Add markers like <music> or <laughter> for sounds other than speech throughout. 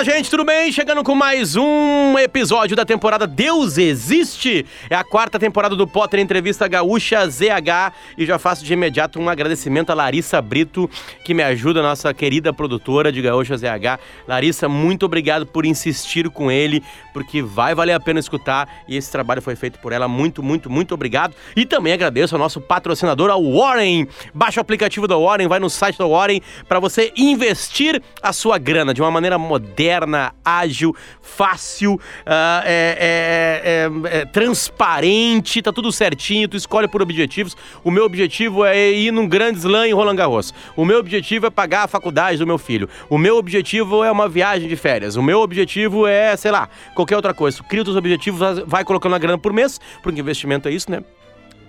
Fala, gente, tudo bem? Chegando com mais um episódio da temporada Deus Existe. É a quarta temporada do Potter Entrevista Gaúcha ZH e já faço de imediato um agradecimento a Larissa Brito, que me ajuda, nossa querida produtora de Gaúcha ZH. Larissa, muito obrigado por insistir com ele, porque vai valer a pena escutar e esse trabalho foi feito por ela. Muito, muito, muito obrigado. E também agradeço ao nosso patrocinador, ao Warren. Baixa o aplicativo da Warren, vai no site da Warren para você investir a sua grana de uma maneira moderna, ágil, fácil, uh, é, é, é, transparente, tá tudo certinho, tu escolhe por objetivos. O meu objetivo é ir num grande slam em Roland Garros. O meu objetivo é pagar a faculdade do meu filho. O meu objetivo é uma viagem de férias. O meu objetivo é, sei lá, qualquer outra coisa. Tu cria os objetivos, vai colocando a grana por mês, porque investimento é isso, né?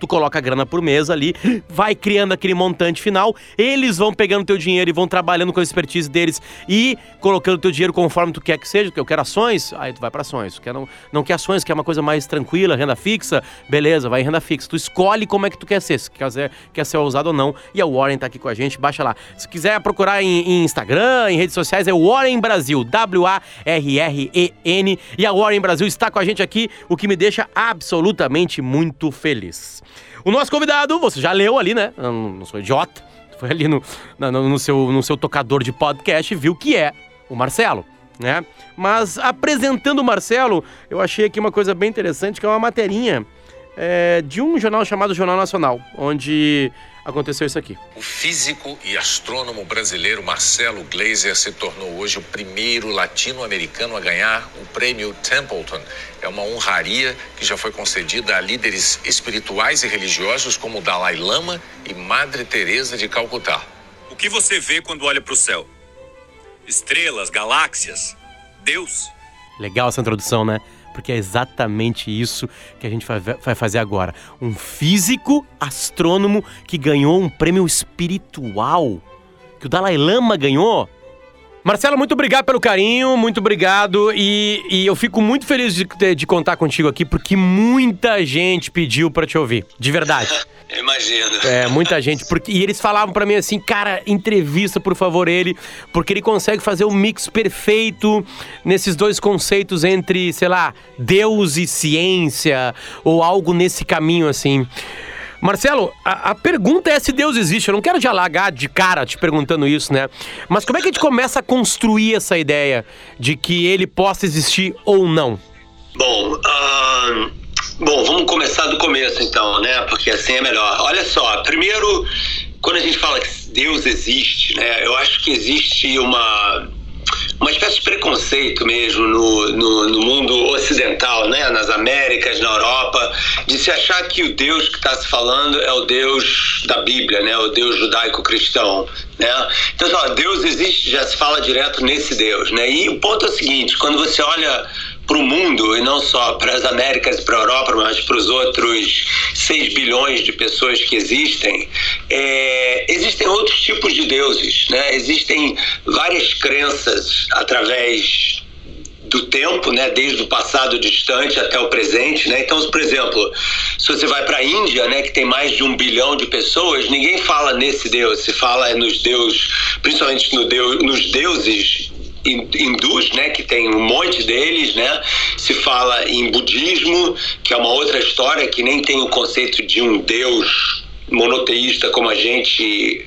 Tu coloca a grana por mês ali, vai criando aquele montante final, eles vão pegando teu dinheiro e vão trabalhando com a expertise deles e colocando teu dinheiro conforme tu quer que seja, que eu quero ações, aí tu vai para ações. Quer não, não quer ações, quer uma coisa mais tranquila, renda fixa, beleza, vai em renda fixa. Tu escolhe como é que tu quer ser, se quer ser, quer ser ousado ou não. E a Warren tá aqui com a gente, baixa lá. Se quiser procurar em, em Instagram, em redes sociais, é Warren Brasil, W-A-R-R-E-N. E a Warren Brasil está com a gente aqui, o que me deixa absolutamente muito feliz. O nosso convidado, você já leu ali, né? Eu não sou idiota. <laughs> Foi ali no, no, no, seu, no seu tocador de podcast e viu que é o Marcelo. Né? Mas apresentando o Marcelo, eu achei aqui uma coisa bem interessante, que é uma materinha é, de um jornal chamado Jornal Nacional, onde aconteceu isso aqui. O físico e astrônomo brasileiro Marcelo Gleiser se tornou hoje o primeiro latino-americano a ganhar o prêmio Templeton. É uma honraria que já foi concedida a líderes espirituais e religiosos como Dalai Lama e Madre Teresa de Calcutá. O que você vê quando olha para o céu? Estrelas, galáxias, Deus? Legal essa introdução, né? Porque é exatamente isso que a gente vai fazer agora. Um físico astrônomo que ganhou um prêmio espiritual, que o Dalai Lama ganhou. Marcelo, muito obrigado pelo carinho, muito obrigado. E, e eu fico muito feliz de, de, contar contigo aqui, porque muita gente pediu para te ouvir. De verdade. <laughs> Imagino. É, muita gente. Porque, e eles falavam para mim assim, cara, entrevista, por favor, ele, porque ele consegue fazer o um mix perfeito nesses dois conceitos entre, sei lá, Deus e ciência, ou algo nesse caminho, assim. Marcelo, a, a, pergunta é se Deus existe. Eu não quero dialogar de cara te perguntando isso, né? Mas como é que a gente começa a construir essa ideia de que ele possa existir ou não? Bom, uh, bom, vamos começar do começo então, né? Porque assim é melhor. Olha só, primeiro, quando a gente fala que Deus existe, né? Eu acho que existe uma uma espécie de preconceito mesmo no, no, no, mundo ocidental, né? nas Américas, na Europa, de se achar que o Deus que está se falando é o Deus da Bíblia, né? o Deus judaico-cristão. Né? Então, Deus existe, já se fala direto nesse Deus. Né? E o ponto é o seguinte: quando você olha para o mundo, e não só para as Américas para a Europa, mas para os outros 6 bilhões de pessoas que existem, é, existem outros tipos de deuses. Né? Existem várias crenças através do tempo, né, desde o passado distante até o presente, né? Então, por exemplo, se você vai para a Índia, né, que tem mais de um bilhão de pessoas, ninguém fala nesse Deus, se fala nos deuses, principalmente no Deus, nos deuses hindus, né, que tem um monte deles, né? Se fala em budismo, que é uma outra história que nem tem o conceito de um deus monoteísta como a gente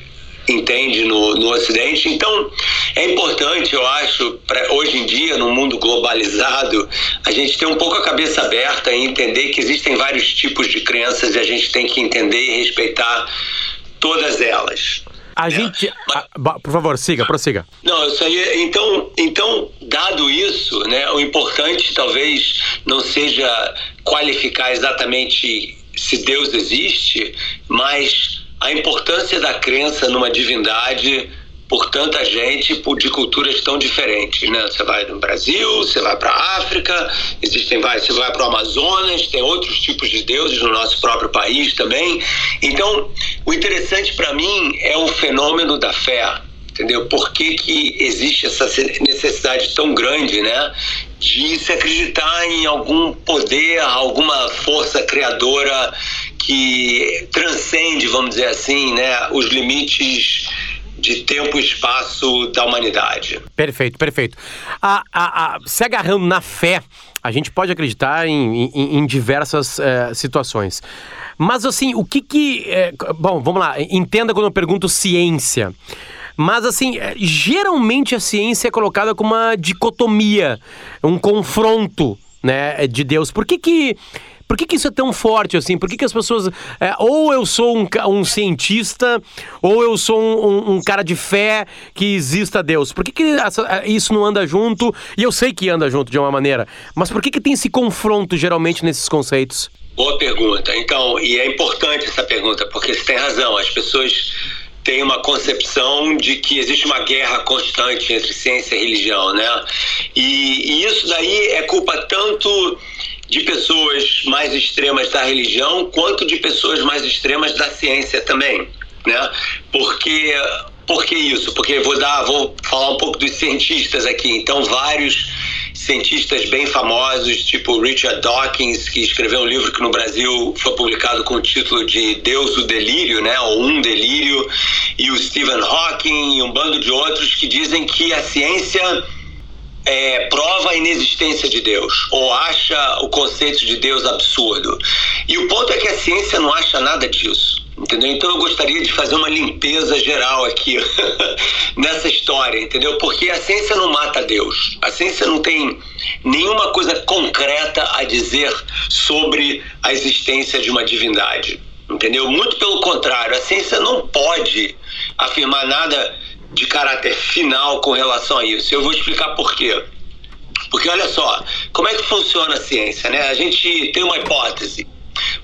entende no, no Ocidente. Então, é importante, eu acho, pra, hoje em dia, no mundo globalizado, a gente ter um pouco a cabeça aberta e entender que existem vários tipos de crenças e a gente tem que entender e respeitar todas elas. A é. gente. Mas, por favor, siga, prossiga. Não, isso aí. Então, então, dado isso, né, o importante talvez não seja qualificar exatamente se Deus existe, mas a importância da crença numa divindade por tanta gente por, de culturas tão diferentes, né? Você vai no Brasil, você vai para a África, existem vários, você vai para o Amazonas, tem outros tipos de deuses no nosso próprio país também. Então, o interessante para mim é o fenômeno da fé, entendeu? Por que, que existe essa necessidade tão grande, né? De se acreditar em algum poder, alguma força criadora que transcende, vamos dizer assim, né? Os limites de tempo e espaço da humanidade. Perfeito, perfeito. A, a, a, se agarrando na fé, a gente pode acreditar em, em, em diversas é, situações. Mas assim, o que que. É, bom, vamos lá, entenda quando eu pergunto ciência. Mas, assim, é, geralmente a ciência é colocada como uma dicotomia, um confronto, né, de Deus. Por que que. Por que, que isso é tão forte assim? Por que, que as pessoas. É, ou eu sou um, um, cientista, ou eu sou um, um, um, cara de fé que exista Deus. Por que, que essa, isso não anda junto? E eu sei que anda junto de uma maneira, mas por que, que tem esse confronto geralmente nesses conceitos? Boa pergunta. Então, e é importante essa pergunta, porque você tem razão. As pessoas tem uma concepção de que existe uma guerra constante entre ciência e religião, né? E, e, isso daí é culpa tanto de pessoas mais extremas da religião quanto de pessoas mais extremas da ciência também, né? Porque por que isso? Porque vou dar, vou falar um pouco dos cientistas aqui. Então, vários cientistas bem famosos, tipo Richard Dawkins, que escreveu um livro que no Brasil foi publicado com o título de Deus o Delírio, né, ou Um Delírio, e o Stephen Hawking e um bando de outros que dizem que a ciência é, prova a inexistência de Deus ou acha o conceito de Deus absurdo. E o ponto é que a ciência não acha nada disso. Entendeu? Então eu gostaria de fazer uma limpeza geral aqui <laughs> nessa história, entendeu? Porque a ciência não mata Deus. A ciência não tem nenhuma coisa concreta a dizer sobre a existência de uma divindade. Entendeu? Muito pelo contrário, a ciência não pode afirmar nada de caráter final com relação a isso. Eu vou explicar por quê. Porque olha só, como é que funciona a ciência, né? A gente tem uma hipótese.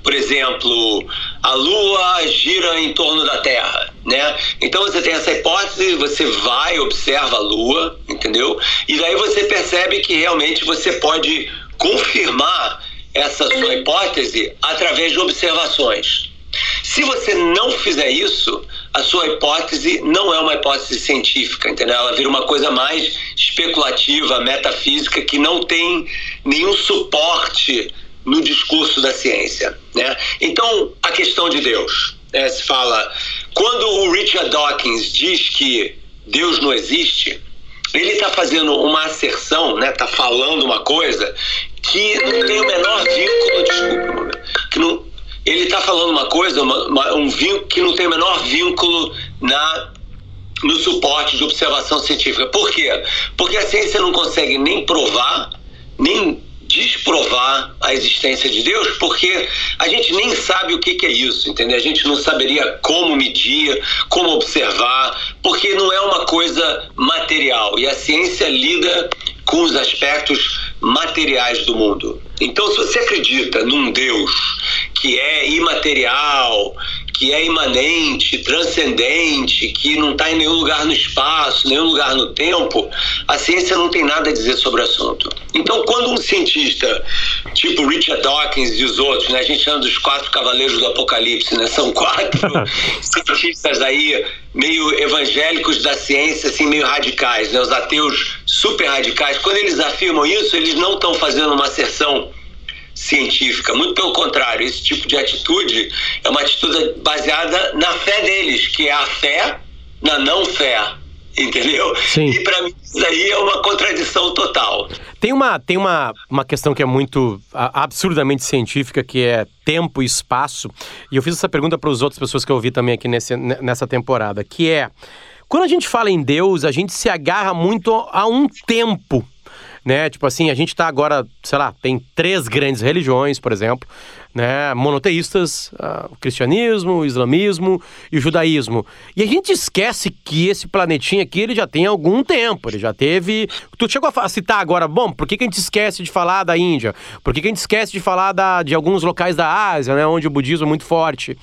Por exemplo, a Lua gira em torno da Terra, né? Então você tem essa hipótese, você vai, observa a Lua, entendeu? E daí você percebe que realmente você pode confirmar essa sua hipótese através de observações. Se você não fizer isso, a sua hipótese não é uma hipótese científica, entendeu? Ela vira uma coisa mais especulativa, metafísica, que não tem nenhum suporte no discurso da ciência, né? Então, a questão de Deus, né? se fala, quando o Richard Dawkins diz que Deus não existe, ele está fazendo uma asserção, né? Está falando uma coisa que não tem o menor vínculo, desculpa, que não, ele está falando uma coisa, uma, uma, um vínculo que não tem o menor vínculo na no suporte de observação científica. Por quê? Porque a ciência não consegue nem provar, nem desprovar a existência de Deus, porque a gente nem sabe o que, que, é isso, entendeu? A gente não saberia como medir, como observar, porque não é uma coisa material e a ciência lida com os aspectos materiais do mundo. Então, se você acredita num Deus que é imaterial, que é imanente, transcendente, que não está em nenhum lugar no espaço, nenhum lugar no tempo, a ciência não tem nada a dizer sobre o assunto. Então, quando um cientista, tipo Richard Dawkins e os outros, né, a gente chama dos quatro cavaleiros do apocalipse, né, são quatro <laughs> cientistas aí meio evangélicos da ciência, assim, meio radicais, né, os ateus super radicais, quando eles afirmam isso, eles não estão fazendo uma asserção científica. Muito pelo contrário, esse tipo de atitude é uma atitude baseada na fé deles, que é a fé na não fé. Entendeu? Sim. E para mim isso aí é uma contradição total. Tem uma, tem uma, uma questão que é muito absurdamente científica, que é tempo e espaço. E eu fiz essa pergunta para as outras pessoas que eu ouvi também aqui nesse, nessa temporada, que é quando a gente fala em Deus, a gente se agarra muito a um tempo né? Tipo assim, a gente tá agora, sei lá, tem três grandes religiões, por exemplo, né? Monoteístas, uh, o cristianismo, o islamismo e o judaísmo. E a gente esquece que esse planetinha aqui, ele já tem algum tempo, ele já teve... Tu chegou a citar agora, bom, por que, que a gente esquece de falar da Índia? Por que, que a gente esquece de falar da, de alguns locais da Ásia, né? Onde o budismo é muito forte.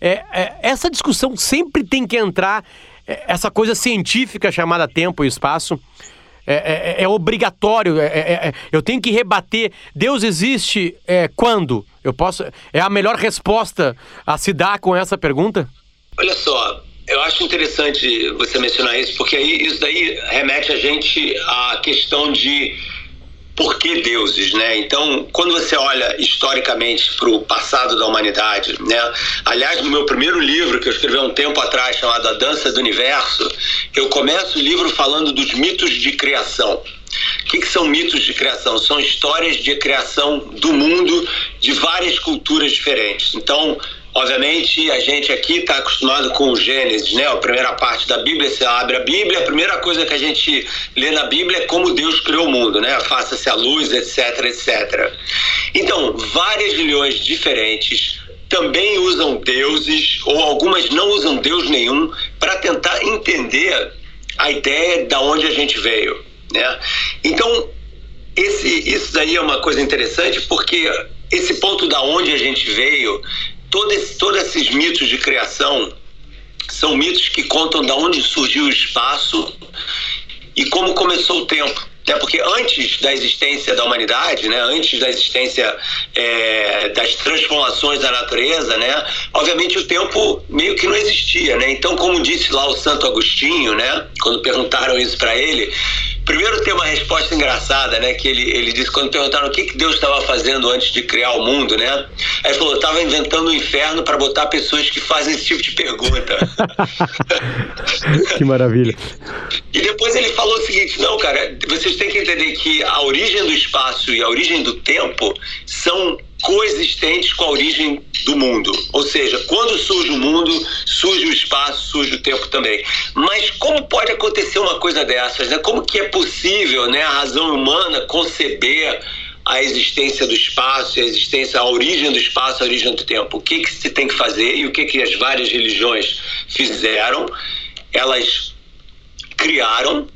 É, é, essa discussão sempre tem que entrar é, essa coisa científica chamada tempo e espaço é, é, é, é obrigatório, é, é, eu tenho que rebater. Deus existe quando? Eu posso. É a melhor resposta a se dar com essa pergunta? Olha só, eu acho interessante você mencionar isso, porque aí isso daí remete a gente à questão de por que deuses, né? Então, quando você olha historicamente para o passado da humanidade, né? Aliás, no meu primeiro livro que eu escrevi há um tempo atrás, chamado A Dança do Universo, eu começo o livro falando dos mitos de criação. O que, que, são mitos de criação? São histórias de criação do mundo de várias culturas diferentes. Então, Obviamente, a gente aqui está acostumado com o Gênesis, né? A primeira parte da Bíblia, você abre a Bíblia, a primeira coisa que a gente lê na Bíblia é como Deus criou o mundo, né? Faça-se a luz, etc, etc. Então, várias religiões diferentes também usam deuses, ou algumas não usam Deus nenhum, para tentar entender a ideia de onde a gente veio, né? Então, esse, isso daí é uma coisa interessante, porque esse ponto da onde a gente veio todo esse, todos esses mitos de criação são mitos que contam de onde surgiu o espaço e como começou o tempo. Até porque antes da existência da humanidade, né, antes da existência é, das transformações da natureza, né, obviamente o tempo meio que não existia. Né? Então, como disse lá o Santo Agostinho, né, quando perguntaram isso para ele, Primeiro tem uma resposta engraçada, né? Que ele, ele disse quando perguntaram o que, que Deus estava fazendo antes de criar o mundo, né? Aí ele falou, estava inventando o um inferno para botar pessoas que fazem esse tipo de pergunta. <laughs> que maravilha. E depois ele falou o seguinte, não, cara, vocês têm que entender que a origem do espaço e a origem do tempo são coexistentes com a origem do mundo. Ou seja, quando surge o mundo, surge o espaço, surge o tempo também. Mas como pode acontecer uma coisa dessas? Né? Como que é possível né, a razão humana conceber a existência do espaço, a existência, a origem do espaço, a origem do tempo? O que, que se tem que fazer e o que, que as várias religiões fizeram? Elas criaram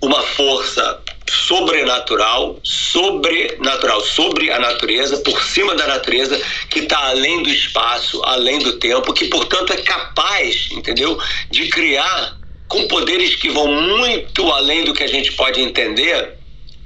uma força sobrenatural, sobrenatural, sobre a natureza, por cima da natureza, que está além do espaço, além do tempo, que portanto é capaz, entendeu, de criar com poderes que vão muito além do que a gente pode entender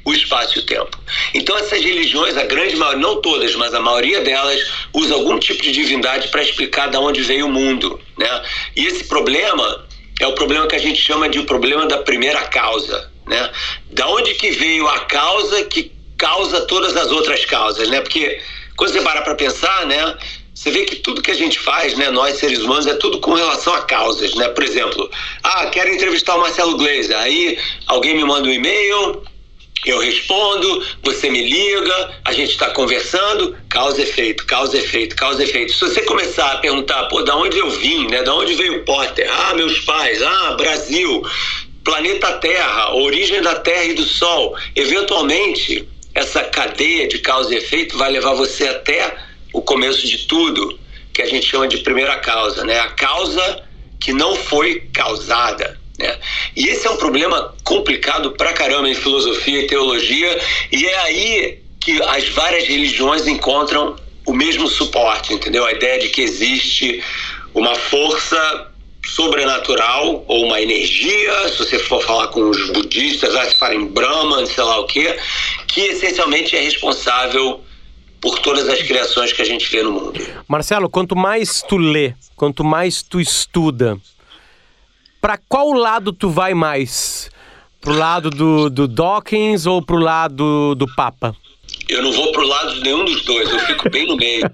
o espaço e o tempo. Então essas religiões, a grande maioria, não todas, mas a maioria delas usa algum tipo de divindade para explicar de onde veio o mundo, né? E esse problema é o problema que a gente chama de o problema da primeira causa, né? Da onde que veio a causa que causa todas as outras causas, né? Porque quando você para para pensar, né? Você vê que tudo que a gente faz, né, nós seres humanos, é tudo com relação a causas, né? Por exemplo, ah, quero entrevistar o Marcelo Gleiser. Aí alguém me manda um e-mail, eu respondo, você me liga, a gente está conversando, causa efeito, causa efeito, causa efeito. Se você começar a perguntar, pô, da onde eu vim, né? Da onde veio o Potter? Ah, meus pais, ah, Brasil, planeta Terra, origem da Terra e do Sol. Eventualmente, essa cadeia de causa e efeito vai levar você até o começo de tudo, que a gente chama de primeira causa, né? A causa que não foi causada. Né? E esse é um problema complicado pra caramba em filosofia e teologia, e é aí que as várias religiões encontram o mesmo suporte, entendeu? A ideia de que existe uma força sobrenatural ou uma energia, se você for falar com os budistas, vai se falar em Brahman, sei lá o quê, que essencialmente é responsável por todas as criações que a gente vê no mundo. Marcelo, quanto mais tu lê, quanto mais tu estuda, para qual lado tu vai mais? Pro lado do, do Dawkins ou pro lado do Papa? Eu não vou pro lado de nenhum dos dois, eu fico bem no meio.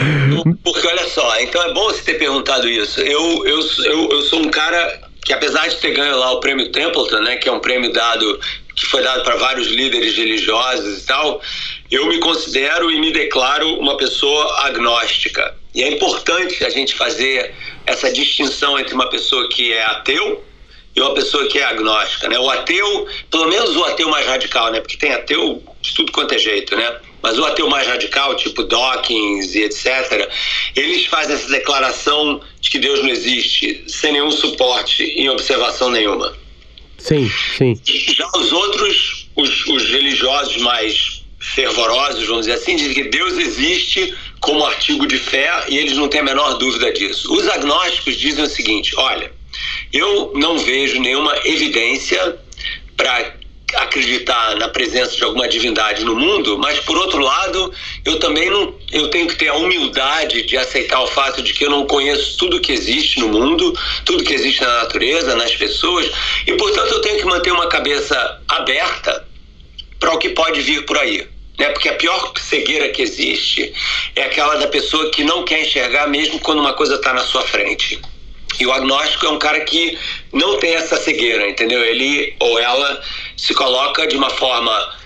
<laughs> Porque olha só, então é bom você ter perguntado isso. Eu, eu, eu, eu sou um cara que apesar de ter ganho lá o prêmio Templeton, né, que é um prêmio dado que foi dado para vários líderes religiosos e tal, eu me considero e me declaro uma pessoa agnóstica. E é importante a gente fazer essa distinção entre uma pessoa que é ateu e uma pessoa que é agnóstica, né? O ateu, pelo menos o ateu mais radical, né? Porque tem ateu de tudo quanto é jeito, né? Mas o ateu mais radical, tipo Dawkins e etc., eles fazem essa declaração de que Deus não existe sem nenhum suporte em observação nenhuma. Sim, sim. Já os outros, os, os religiosos mais fervorosos, vamos dizer assim, dizem que Deus existe como artigo de fé e eles não têm a menor dúvida disso. Os agnósticos dizem o seguinte: olha, eu não vejo nenhuma evidência para acreditar na presença de alguma divindade no mundo, mas por outro lado, eu também não, eu tenho que ter a humildade de aceitar o fato de que eu não conheço tudo que existe no mundo, tudo que existe na natureza, nas pessoas, e portanto eu tenho que manter uma cabeça aberta para o que pode vir por aí. Né? Porque a pior cegueira que existe é aquela da pessoa que não quer enxergar mesmo quando uma coisa está na sua frente. E o agnóstico é um cara que não tem essa cegueira, entendeu? Ele ou ela se coloca de uma forma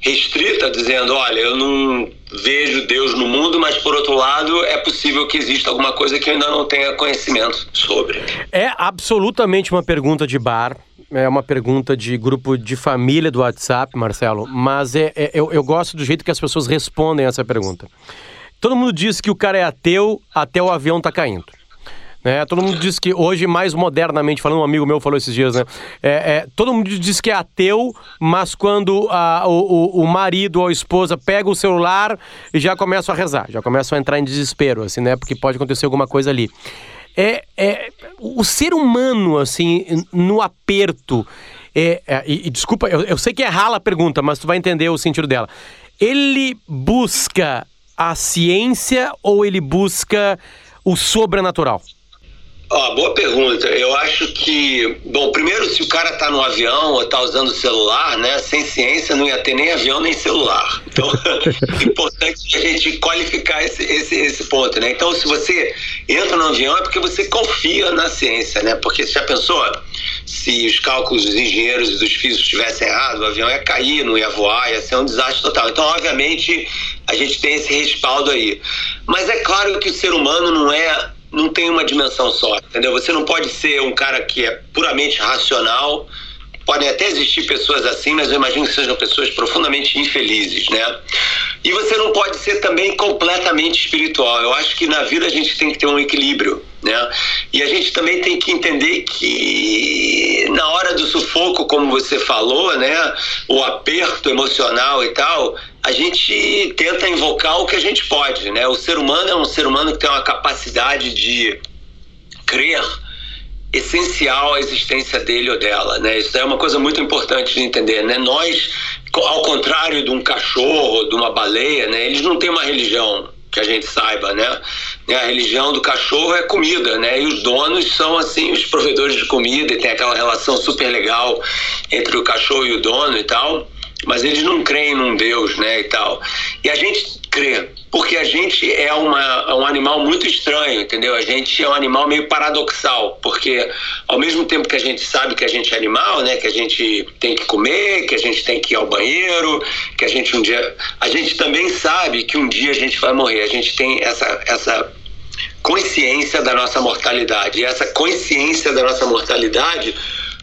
restrita, dizendo: olha, eu não vejo Deus no mundo, mas por outro lado, é possível que exista alguma coisa que eu ainda não tenha conhecimento sobre. É absolutamente uma pergunta de bar. É uma pergunta de grupo de família do WhatsApp, Marcelo, mas é, é eu, eu gosto do jeito que as pessoas respondem essa pergunta. Todo mundo diz que o cara é ateu até o avião tá caindo. Né? Todo mundo diz que hoje, mais modernamente falando, um amigo meu falou esses dias, né? É, é, todo mundo diz que é ateu, mas quando a, o, o marido ou a esposa pega o celular e já começam a rezar, já começam a entrar em desespero, assim, né? Porque pode acontecer alguma coisa ali. É, é o ser humano, assim, no aperto. É, é, e, e, desculpa, eu, eu sei que é rala a pergunta, mas tu vai entender o sentido dela. Ele busca a ciência ou ele busca o sobrenatural? Ó, boa pergunta. Eu acho que, bom, primeiro, se o cara tá no avião ou tá usando o celular, né, sem ciência não ia ter nem avião nem celular. Então, é <laughs> importante a gente qualificar esse, esse, esse ponto, né? Então, se você entra no avião é porque você confia na ciência, né? Porque você já pensou se os cálculos dos engenheiros e dos físicos estivessem errados, o avião ia cair, não ia voar, ia ser um desastre total. Então, obviamente, a gente tem esse respaldo aí. Mas é claro que o ser humano não é não tem uma dimensão só, entendeu? Você não pode ser um cara que é puramente racional. Podem até existir pessoas assim, mas eu imagino que sejam pessoas profundamente infelizes, né? E você não pode ser também completamente espiritual. Eu acho que na vida a gente tem que ter um equilíbrio, né? E a gente também tem que entender que na hora do sufoco, como você falou, né, o aperto emocional e tal, a gente tenta invocar o que a gente pode, né? O ser humano é um ser humano que tem uma capacidade de crer essencial à existência dele ou dela, né? Isso é uma coisa muito importante de entender, né? Nós, ao contrário de um cachorro, de uma baleia, né? Eles não têm uma religião que a gente saiba, né? A religião do cachorro é comida, né? E os donos são assim os provedores de comida e tem aquela relação super legal entre o cachorro e o dono e tal mas eles não creem num Deus, né, e tal. E a gente crê, porque a gente é uma, é um animal muito estranho, entendeu? A gente é um animal meio paradoxal, porque ao mesmo tempo que a gente sabe que a gente é animal, né, que a gente tem que comer, que a gente tem que ir ao banheiro, que a gente um dia, a gente também sabe que um dia a gente vai morrer. A gente tem essa essa consciência da nossa mortalidade. E essa consciência da nossa mortalidade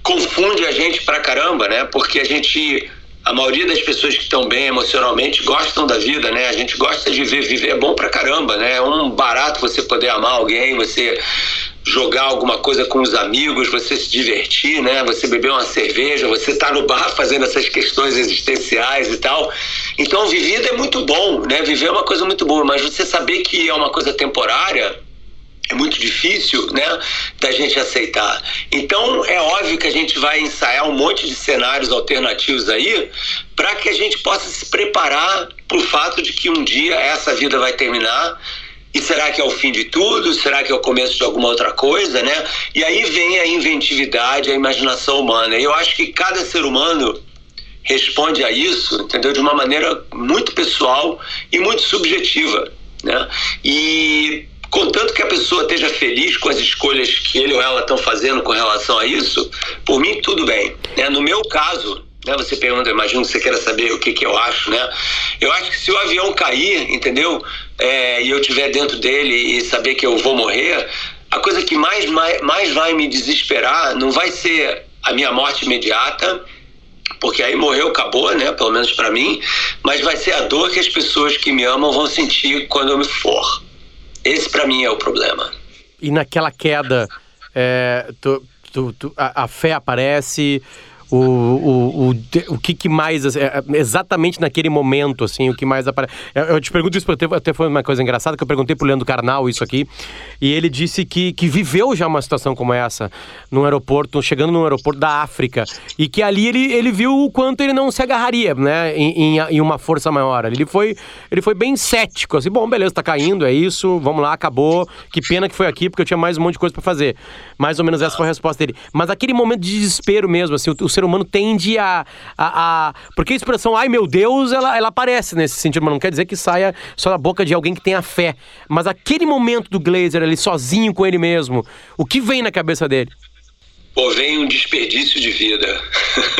confunde a gente pra caramba, né? Porque a gente a maioria das pessoas que estão bem emocionalmente gostam da vida, né? A gente gosta de viver, viver é bom pra caramba, né? É um barato você poder amar alguém, você jogar alguma coisa com os amigos, você se divertir, né? Você beber uma cerveja, você tá no bar fazendo essas questões existenciais e tal. Então, vivida é muito bom, né? Viver é uma coisa muito boa, mas você saber que é uma coisa temporária, é muito difícil, né, da gente aceitar. Então, é óbvio que a gente vai ensaiar um monte de cenários alternativos aí para que a gente possa se preparar para o fato de que um dia essa vida vai terminar. E será que é o fim de tudo? Será que é o começo de alguma outra coisa, né? E aí vem a inventividade, a imaginação humana. E eu acho que cada ser humano responde a isso, entendeu? De uma maneira muito pessoal e muito subjetiva, né? E Contanto que a pessoa esteja feliz com as escolhas que ele ou ela estão fazendo com relação a isso, por mim tudo bem. Né? No meu caso, né, você pergunta, imagino que você queira saber o que, que eu acho, né? Eu acho que se o avião cair, entendeu? É, e eu estiver dentro dele e saber que eu vou morrer, a coisa que mais, mais, mais vai me desesperar não vai ser a minha morte imediata, porque aí morreu, acabou, né? Pelo menos para mim, mas vai ser a dor que as pessoas que me amam vão sentir quando eu me for. Esse para mim é o problema. E naquela queda, é, tu, tu, tu, a, a, fé aparece, o, o, o, o que, que mais, assim, é, exatamente naquele momento, assim, o que mais aparece. Eu, te pergunto isso, até, até foi uma coisa engraçada, que eu perguntei pro Leandro Carnal isso aqui, e ele disse que, que viveu já uma situação como essa, num aeroporto, chegando num aeroporto da África, e que ali ele, ele viu o quanto ele não se agarraria, né, em, em, em uma força maior. Ele foi, ele foi bem cético, assim, bom, beleza, tá caindo, é isso, vamos lá, acabou, que pena que foi aqui, porque eu tinha mais um monte de coisa para fazer. Mais ou menos essa foi a resposta dele. Mas aquele momento de desespero mesmo, assim, o, ser humano tende a, a, a, Porque a expressão ai meu Deus, ela, ela aparece nesse sentido, mas não quer dizer que saia só da boca de alguém que tenha fé. Mas aquele momento do Glazer ali sozinho com ele mesmo, o que vem na cabeça dele? Pô, vem um desperdício de vida.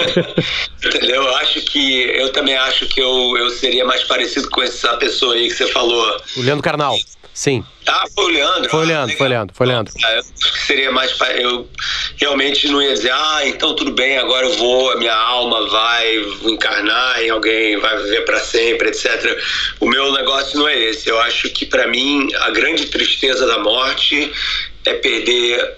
<laughs> Entendeu? Eu acho que. Eu também acho que eu, eu seria mais parecido com essa pessoa aí que você falou. O Leandro Carnal. Sim. Ah, foi o Leandro. Foi o Leandro, ah, foi o Leandro, foi o Leandro. Ah, eu acho que seria mais. Eu realmente não ia dizer, ah, então tudo bem, agora eu vou, a minha alma vai encarnar em alguém, vai viver para sempre, etc. O meu negócio não é esse. Eu acho que para mim a grande tristeza da morte é perder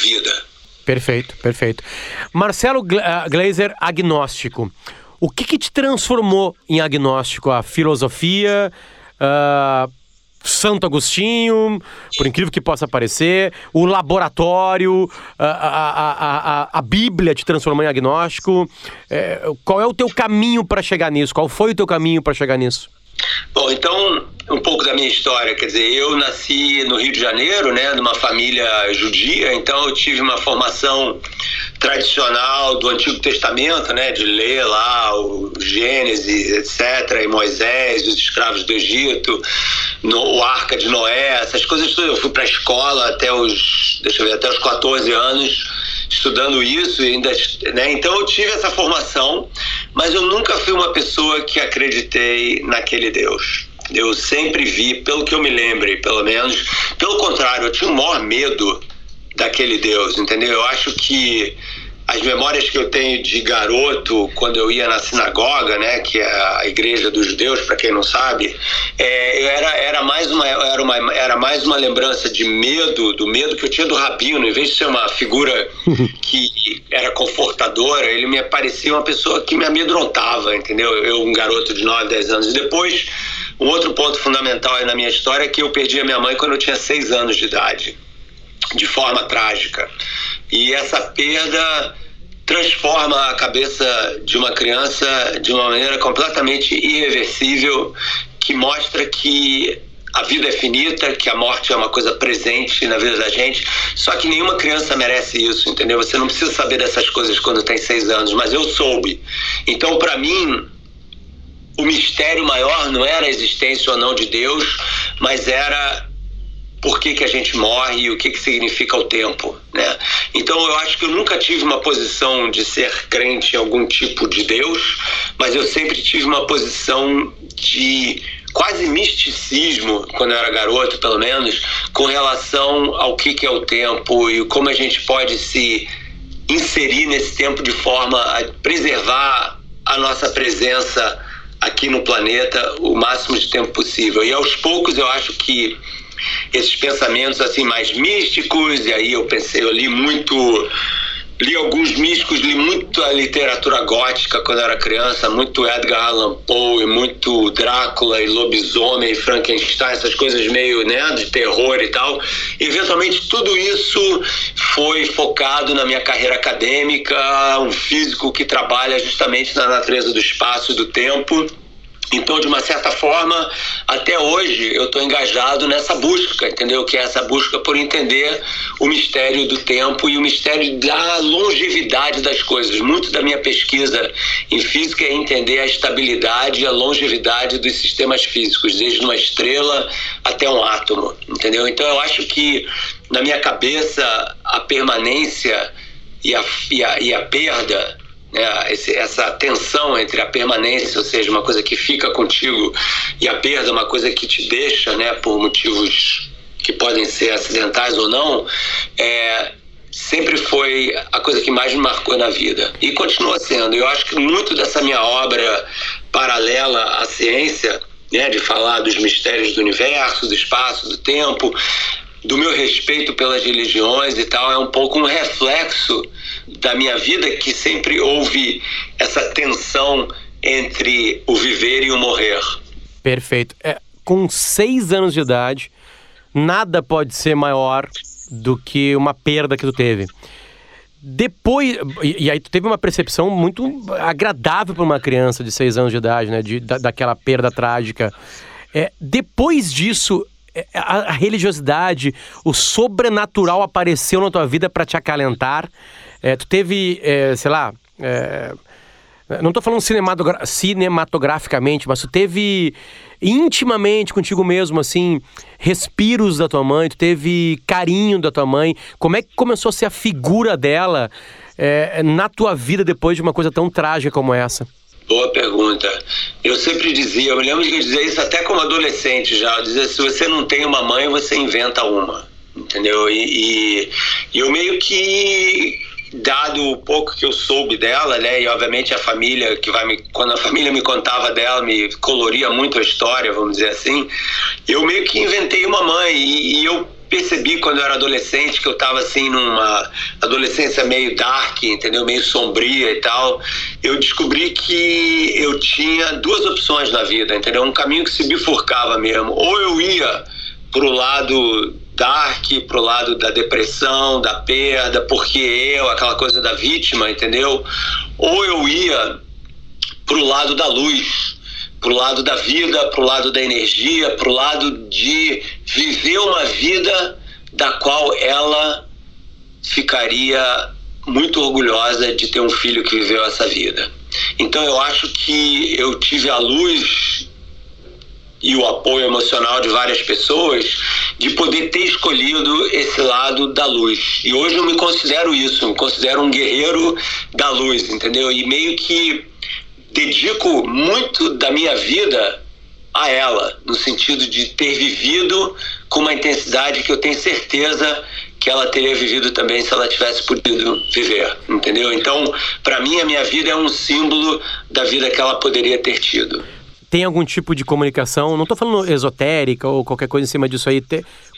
vida Perfeito, perfeito. Marcelo eh, Glazer, agnóstico. O que, que te transformou em agnóstico? A filosofia, uh, Santo Agostinho, por incrível que possa parecer, o laboratório, a, a, a, a, Bíblia te transformou em agnóstico. É, qual é o teu caminho para chegar nisso? Qual foi o teu caminho para chegar nisso? Bom, então, um pouco da minha história. Quer dizer, eu nasci no Rio de Janeiro, né, numa família judia, então eu tive uma formação tradicional do Antigo Testamento, né, de ler lá o Gênesis, etc., e Moisés, os escravos do Egito, no, o Arca de Noé, essas coisas todas. Eu fui para a escola até os, deixa eu ver, até os 14 anos estudando isso e ainda, né? Então eu tive essa formação, mas eu nunca fui uma pessoa que acreditei naquele Deus. Eu sempre vi, pelo que eu me lembre, pelo menos, pelo contrário, eu tinha o maior medo daquele Deus, entendeu? Eu acho que as memórias que eu tenho de garoto, quando eu ia na sinagoga, né, que é a igreja dos judeus, para quem não sabe, é, era, era, mais uma, era, uma, era mais uma lembrança de medo, do medo que eu tinha do rabino, em vez de ser uma figura <laughs> que era confortadora, ele me parecia uma pessoa que me amedrontava, entendeu? Eu, um garoto de 9, 10 anos. E depois, um outro ponto fundamental aí na minha história é que eu perdi a minha mãe quando eu tinha 6 anos de idade, de forma trágica. E essa perda transforma a cabeça de uma criança de uma maneira completamente irreversível, que mostra que a vida é finita, que a morte é uma coisa presente na vida da gente. Só que nenhuma criança merece isso, entendeu? Você não precisa saber dessas coisas quando tem seis anos, mas eu soube. Então, para mim, o mistério maior não era a existência ou não de Deus, mas era por que, que a gente morre e o que, que significa o tempo. Né? Então eu acho que eu nunca tive uma posição de ser crente em algum tipo de Deus, mas eu sempre tive uma posição de quase misticismo, quando eu era garoto, pelo menos, com relação ao que, que é o tempo e como a gente pode se inserir nesse tempo de forma a preservar a nossa presença aqui no planeta o máximo de tempo possível. E aos poucos eu acho que esses pensamentos assim mais místicos, e aí eu pensei, eu li muito li alguns místicos, li muito a literatura gótica quando era criança, muito Edgar Allan Poe, muito Drácula e lobisomem, e Frankenstein, essas coisas meio, né, de terror e tal. Eventualmente tudo isso foi focado na minha carreira acadêmica, um físico que trabalha justamente na natureza do espaço e do tempo. Então, de uma certa forma, até hoje eu estou engajado nessa busca, entendeu? Que é essa busca por entender o mistério do tempo e o mistério da longevidade das coisas. Muito da minha pesquisa em física é entender a estabilidade e a longevidade dos sistemas físicos, desde uma estrela até um átomo, entendeu? Então, eu acho que na minha cabeça a permanência e a, e a, e a perda né, esse, essa tensão entre a permanência, ou seja, uma coisa que fica contigo, e a perda, uma coisa que te deixa, né, por motivos que podem ser acidentais ou não, é, sempre foi a coisa que mais me marcou na vida e continua sendo. Eu acho que muito dessa minha obra paralela à ciência, né, de falar dos mistérios do universo, do espaço, do tempo, do meu respeito pelas religiões e tal, é um pouco um reflexo da minha vida que sempre houve essa tensão entre o viver e o morrer. Perfeito. É, com seis anos de idade, nada pode ser maior do que uma perda que tu teve. Depois, e, aí tu teve uma percepção muito agradável para uma criança de seis anos de idade, né? De, da, daquela perda trágica. É, depois disso, a, a religiosidade, o sobrenatural apareceu na tua vida para te acalentar. É, tu teve, é, sei lá, É, não estou falando cinematogra cinematograficamente, mas tu teve intimamente contigo mesmo, assim, respiros da tua mãe, tu teve carinho da tua mãe. Como é que começou a ser a figura dela é, na tua vida depois de uma coisa tão trágica como essa? Boa pergunta. Eu sempre dizia, eu me lembro de dizer isso até como adolescente já, dizer se você não tem uma mãe, você inventa uma, entendeu? E, e, e eu meio que dado o pouco que eu soube dela, né, e obviamente a família que vai me, quando a família me contava dela, me coloria muito a história, vamos dizer assim, eu meio que inventei uma mãe e, e eu percebi quando eu era adolescente que eu estava assim numa adolescência meio dark, entendeu? Meio sombria e tal. Eu descobri que eu tinha duas opções na vida, entendeu? Um caminho que se bifurcava mesmo. Ou eu ia pro lado dark, pro lado da depressão, da perda, porque eu, aquela coisa da vítima, entendeu? Ou eu ia pro lado da luz, pro lado da vida, pro lado da energia, pro lado de viver uma vida da qual ela ficaria muito orgulhosa de ter um filho que viveu essa vida. Então eu acho que eu tive a luz e o apoio emocional de várias pessoas de poder ter escolhido esse lado da luz. E hoje eu me considero isso, me considero um guerreiro da luz, entendeu? E meio que dedico muito da minha vida a ela, no sentido de ter vivido com uma intensidade que eu tenho certeza que ela teria vivido também se ela tivesse podido viver, entendeu? Então, para mim, a minha vida é um símbolo da vida que ela poderia ter tido. Tem algum tipo de comunicação, não estou falando esotérica ou qualquer coisa em cima disso aí,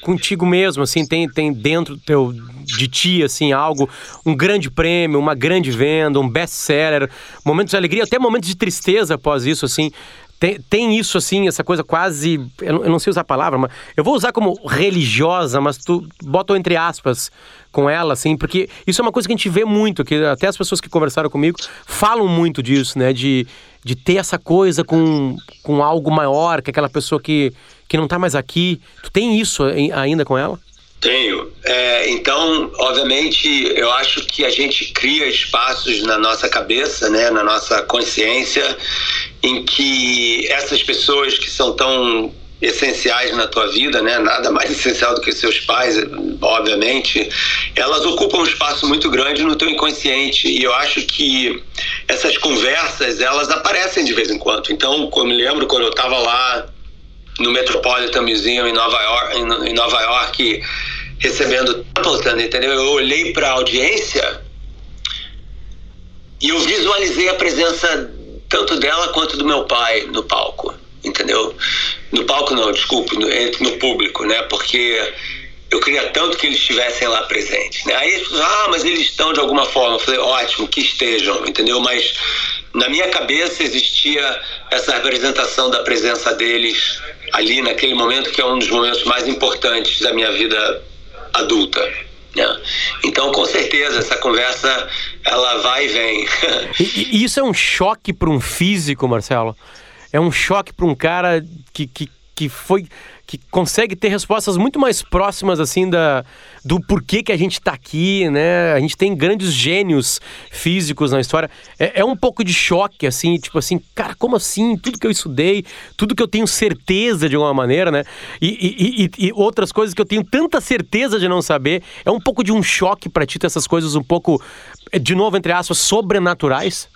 contigo mesmo, assim, tem, tem dentro teu, de ti, assim, algo, um grande prêmio, uma grande venda, um best-seller, momentos de alegria, até momentos de tristeza após isso, assim, tem, tem isso, assim, essa coisa quase, eu não, sei usar a palavra, mas eu vou usar como religiosa, mas tu bota entre aspas com ela, assim, porque isso é uma coisa que a gente vê muito, que até as pessoas que conversaram comigo falam muito disso, né, de de ter essa coisa com, com algo maior, que aquela pessoa que, que não está mais aqui. Tu tem isso ainda com ela? Tenho. É, então, obviamente, eu acho que a gente cria espaços na nossa cabeça, né, na nossa consciência, em que essas pessoas que são tão essenciais na tua vida, né? Nada mais essencial do que seus pais, obviamente. Elas ocupam um espaço muito grande no teu inconsciente e eu acho que essas conversas elas aparecem de vez em quando. Então, eu me lembro quando eu estava lá no Metropolitan Museum em Nova York, em Nova York recebendo Templeton, entendeu? Eu olhei para a audiência e eu visualizei a presença tanto dela quanto do meu pai no palco entendeu? No palco não, desculpe, no, no público, né? Porque eu queria tanto que eles estivessem lá presentes. Né? Aí eles ah, mas eles estão de alguma forma. Eu falei, ótimo, que estejam, entendeu? Mas na minha cabeça existia essa representação da presença deles ali naquele momento que é um dos momentos mais importantes da minha vida adulta. Né? Então, com certeza, essa conversa ela vai e vem. <laughs> e, e isso é um choque para um físico, Marcelo? é um choque para um cara que, que, que foi que consegue ter respostas muito mais próximas assim da do porquê que a gente está aqui, né? A gente tem grandes gênios físicos na história. É, é, um pouco de choque, assim, tipo assim, cara, como assim? Tudo que eu estudei, tudo que eu tenho certeza de alguma maneira, né? E, e, e outras coisas que eu tenho tanta certeza de não saber. É um pouco de um choque para ti ter essas coisas um pouco, de novo, entre aspas, sobrenaturais?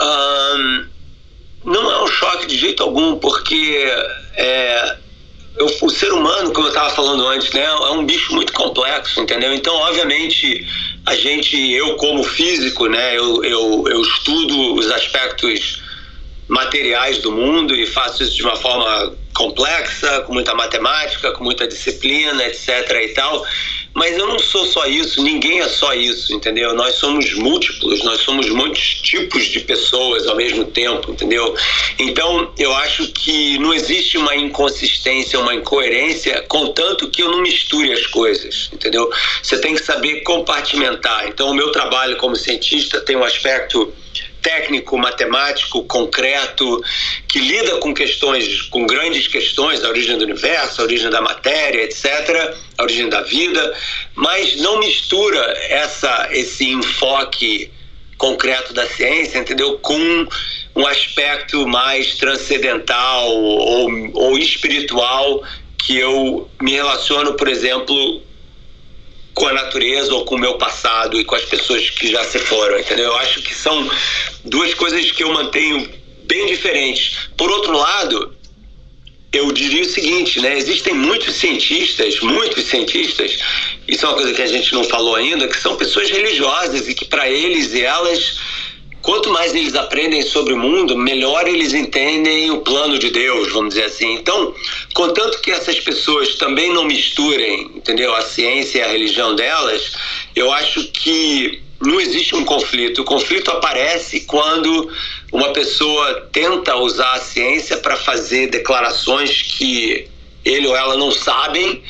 Um não é um choque de jeito algum, porque é, eu, o ser humano, como eu estava falando antes, né, é um bicho muito complexo, entendeu? Então, obviamente, a gente, eu como físico, né, eu, eu, eu estudo os aspectos materiais do mundo e faço isso de uma forma complexa, com muita matemática, com muita disciplina, etc. e tal. Mas eu não sou só isso, ninguém é só isso, entendeu? Nós somos múltiplos, nós somos muitos tipos de pessoas ao mesmo tempo, entendeu? Então, eu acho que não existe uma inconsistência, uma incoerência, contanto que eu não misture as coisas, entendeu? Você tem que saber compartimentar. Então, o meu trabalho como cientista tem um aspecto técnico, matemático, concreto, que lida com questões, com grandes questões, a origem do universo, a origem da matéria, etc., a origem da vida, mas não mistura essa, esse enfoque concreto da ciência, entendeu? Com um aspecto mais transcendental ou, ou espiritual que eu me relaciono, por exemplo, com a natureza ou com o meu passado e com as pessoas que já se foram, entendeu? Eu acho que são duas coisas que eu mantenho bem diferentes. Por outro lado, eu diria o seguinte, né? Existem muitos cientistas, muitos cientistas, isso é uma coisa que a gente não falou ainda, que são pessoas religiosas e que para eles e elas quanto mais eles aprendem sobre o mundo, melhor eles entendem o plano de Deus, vamos dizer assim. Então, contanto que essas pessoas também não misturem, entendeu, a ciência e a religião delas, eu acho que não existe um conflito. O conflito aparece quando uma pessoa tenta usar a ciência para fazer declarações que ele ou ela não sabem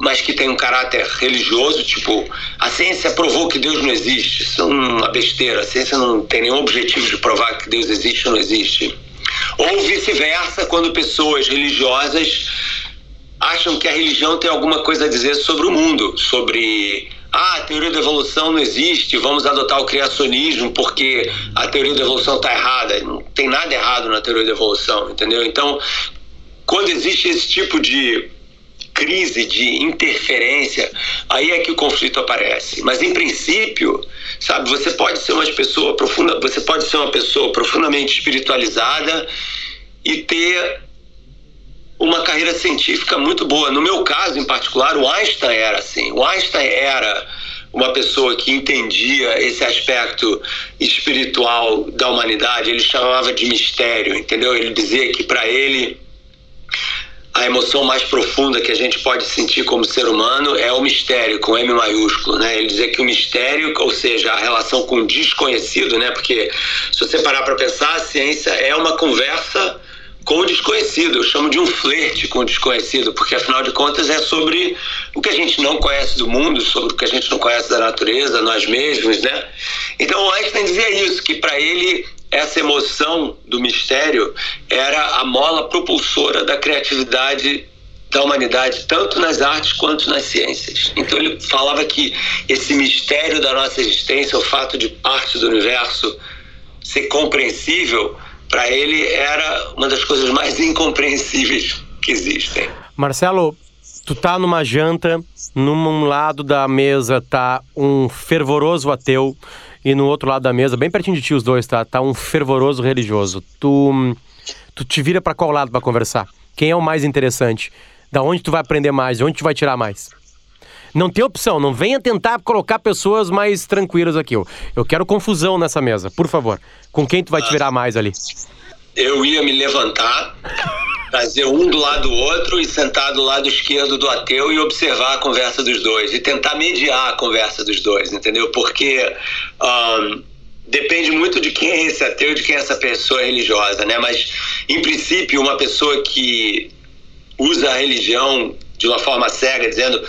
mas que tem um caráter religioso, tipo, a ciência provou que Deus não existe. Isso é uma besteira. A ciência não tem nenhum objetivo de provar que Deus existe ou não existe. Ou vice-versa, quando pessoas religiosas acham que a religião tem alguma coisa a dizer sobre o mundo, sobre ah, a teoria da evolução não existe, vamos adotar o criacionismo porque a teoria da evolução está errada. Não tem nada errado na teoria da evolução, entendeu? Então, quando existe esse tipo de crise de interferência, aí é que o conflito aparece. Mas em princípio, sabe, você pode ser uma pessoa profunda, você pode ser uma pessoa profundamente espiritualizada e ter uma carreira científica muito boa. No meu caso, em particular, o Einstein era assim. O Einstein era uma pessoa que entendia esse aspecto espiritual da humanidade, ele chamava de mistério, entendeu? Ele dizia que para ele a emoção mais profunda que a gente pode sentir como ser humano é o mistério, com M maiúsculo, né? Ele dizer que o mistério, ou seja, a relação com o desconhecido, né? Porque se você parar para pensar, a ciência é uma conversa com o desconhecido. Eu chamo de um flerte com o desconhecido, porque afinal de contas é sobre o que a gente não conhece do mundo, sobre o que a gente não conhece da natureza, nós mesmos, né? Então Einstein dizia isso, que para ele essa emoção do mistério era a mola propulsora da criatividade da humanidade, tanto nas artes quanto nas ciências. Então ele falava que esse mistério da nossa existência, o fato de parte do universo ser compreensível, para ele era uma das coisas mais incompreensíveis que existem. Marcelo, tu tá numa janta, num lado da mesa tá um fervoroso ateu e no outro lado da mesa, bem pertinho de ti os dois, tá? Tá um fervoroso religioso. Tu, tu te vira para qual lado para conversar? Quem é o mais interessante? Da onde tu vai aprender mais? De onde tu vai tirar mais? Não tem opção, não venha tentar colocar pessoas mais tranquilas aqui. Eu, eu quero confusão nessa mesa, por favor. Com quem tu vai te virar mais ali? Eu ia me levantar trazer um do lado do outro e sentar do lado esquerdo do ateu e observar a conversa dos dois e tentar mediar a conversa dos dois, entendeu? Porque um, depende muito de quem é esse ateu de quem é essa pessoa religiosa, né? Mas, em princípio, uma pessoa que usa a religião de uma forma cega, dizendo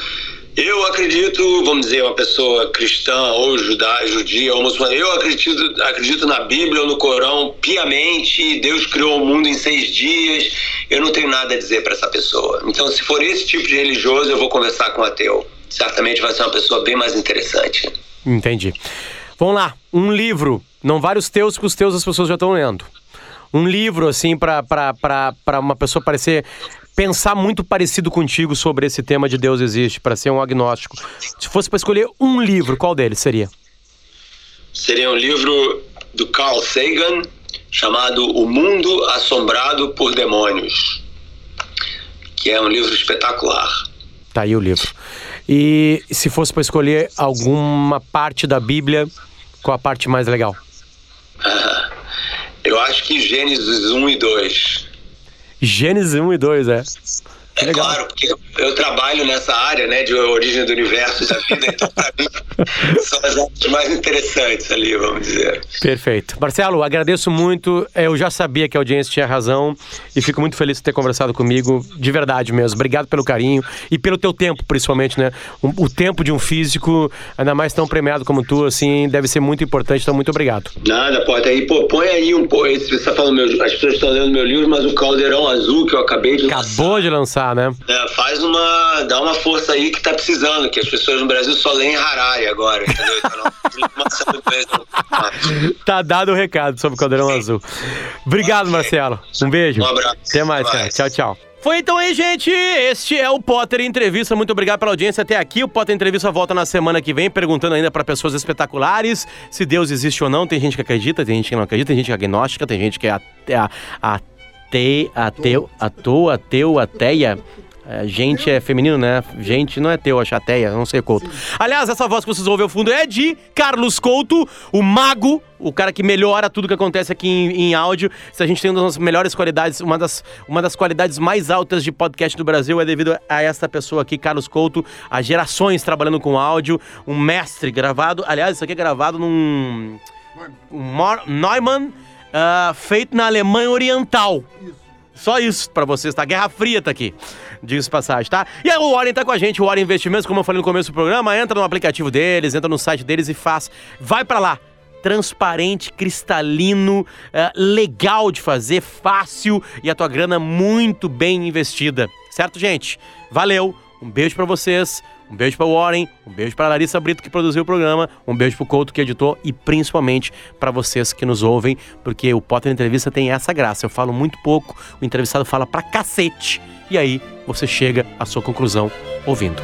eu acredito, vamos dizer, uma pessoa cristã ou judá, judia ou muçulmana, eu acredito, acredito na Bíblia ou no Corão piamente, Deus criou o mundo em seis dias, eu não tenho nada a dizer para essa pessoa. Então, se for esse tipo de religioso, eu vou conversar com o ateu. Certamente vai ser uma pessoa bem mais interessante. Entendi. Vamos lá, um livro, não vários teus, que os teus as pessoas já estão lendo. Um livro, assim, para uma pessoa parecer pensar muito parecido contigo sobre esse tema de Deus existe, para ser um agnóstico. Se fosse para escolher um livro, qual deles seria? Seria um livro do Carl Sagan chamado O Mundo Assombrado por Demônios, que é um livro espetacular. Tá aí o livro. E se fosse para escolher alguma parte da Bíblia, qual a parte mais legal? <laughs> eu acho que Gênesis 1 e 2. Gênesis 1 e 2, é. É Legal. claro, porque eu trabalho nessa área, né, de origem do universo da vida, então para mim <laughs> são as artes mais interessantes ali, vamos dizer. Perfeito. Marcelo, agradeço muito. Eu já sabia que a audiência tinha razão e fico muito feliz de ter conversado comigo, de verdade mesmo. Obrigado pelo carinho e pelo teu tempo, principalmente, né? O, tempo de um físico, ainda mais tão premiado como tu, assim, deve ser muito importante, então muito obrigado. Nada, pode aí, pô, põe aí um pô, você está falando meu, as pessoas estão lendo meu livro, mas o Caldeirão Azul que eu acabei de Acabou lançar. de lançar né? É, faz uma. dá uma força aí que tá precisando, que as pessoas no Brasil só leem Harari agora, entendeu? Então, tá dado o recado sobre o Caldeirão Azul. Obrigado, Marcelo. Um beijo. Um abraço. Até mais, cara. Tchau, tchau. Foi então aí, gente. Este é o Potter Entrevista. Muito obrigado pela audiência até aqui. O Potter Entrevista volta na semana que vem, perguntando ainda para pessoas espetaculares se Deus existe ou não. Tem gente que acredita, tem gente que não acredita, tem gente que é agnóstica, tem gente que é ate, ateu, ateu, ateu, ateia. É, gente é feminino, né? Gente não é teu, é chateia, não sei Couto. Aliás, essa voz que vocês ouvem ao fundo é de Carlos Couto, o mago, o cara que melhora tudo que acontece aqui em, em, áudio. Se a gente tem uma das melhores qualidades, uma das, uma das qualidades mais altas de podcast do Brasil é devido a esta pessoa aqui, Carlos Couto, há gerações trabalhando com áudio, um mestre gravado. Aliás, isso aqui é gravado num. Um Neumann, uh, feito na Alemanha Oriental. Isso. Só isso para vocês, tá? Guerra Fria tá aqui. Diz passagem, tá? E aí o Warren tá com a gente, o Warren Investimentos, como eu falei no começo do programa, entra no aplicativo deles, entra no site deles e faz. Vai para lá transparente, cristalino, uh, legal de fazer, fácil e a tua grana muito bem investida. Certo, gente? Valeu, um beijo para vocês. Um beijo para Warren, um beijo para Larissa Brito que produziu o programa, um beijo para o Couto que editou e principalmente para vocês que nos ouvem, porque o Potter Entrevista tem essa graça. Eu falo muito pouco, o entrevistado fala pra cacete e aí você chega à sua conclusão ouvindo.